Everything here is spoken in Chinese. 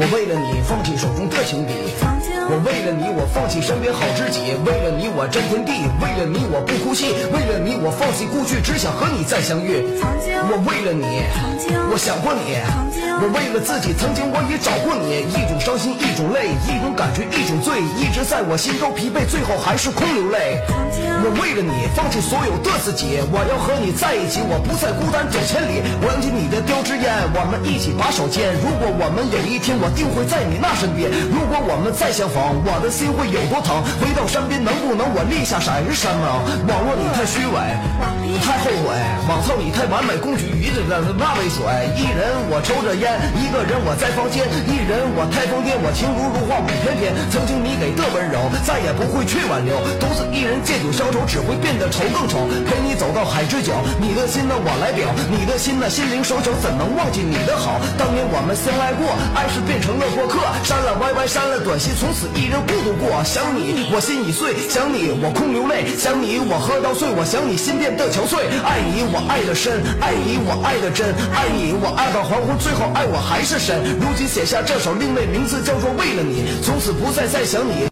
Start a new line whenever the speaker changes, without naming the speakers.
我为了你放弃手中的情笔，我为了你我放弃身边好知己，为了你我争天地，为了你我不哭泣，为了你我放弃过去，只想和你再相遇。我为了你，我想过你，我为了自己，曾经我也找过你，一种伤心，一种泪，一种感觉，一种醉，一直在我心中疲惫，最后还是空流泪。我为了你放弃所有的自己，我要和你在一起，我不再孤单走千里。我燃起你的叼支烟，我们一起把手牵。如果我们有一天，我定会在你那身边。如果我们再相逢，我的心会有多疼？回到山边，能不能我立下闪日山盟？网络你太虚伪，太后悔，网操你太完美，公举于这个那杯水。一人我抽着烟，一个人我在房间，一人我太疯癫，我情如如画舞翩翩。曾经你给的温柔，再也不会去挽留。独自一人借酒消愁，只会变得愁更愁。陪你走到海之角，你的心呢我来表，你的心呢心灵手巧，怎能忘记你的好？当年我们相爱过，爱是变成了过客，删了 YY，删了短信，从此一人孤独过。想你我心已碎，想你我空流泪，想你我喝到醉，我想你心变得憔悴。爱你我爱的深，爱你我爱的真，爱你我爱到黄昏，最后爱我还是深。如今写下这首另类，名字叫做为了你，从此不再再想你。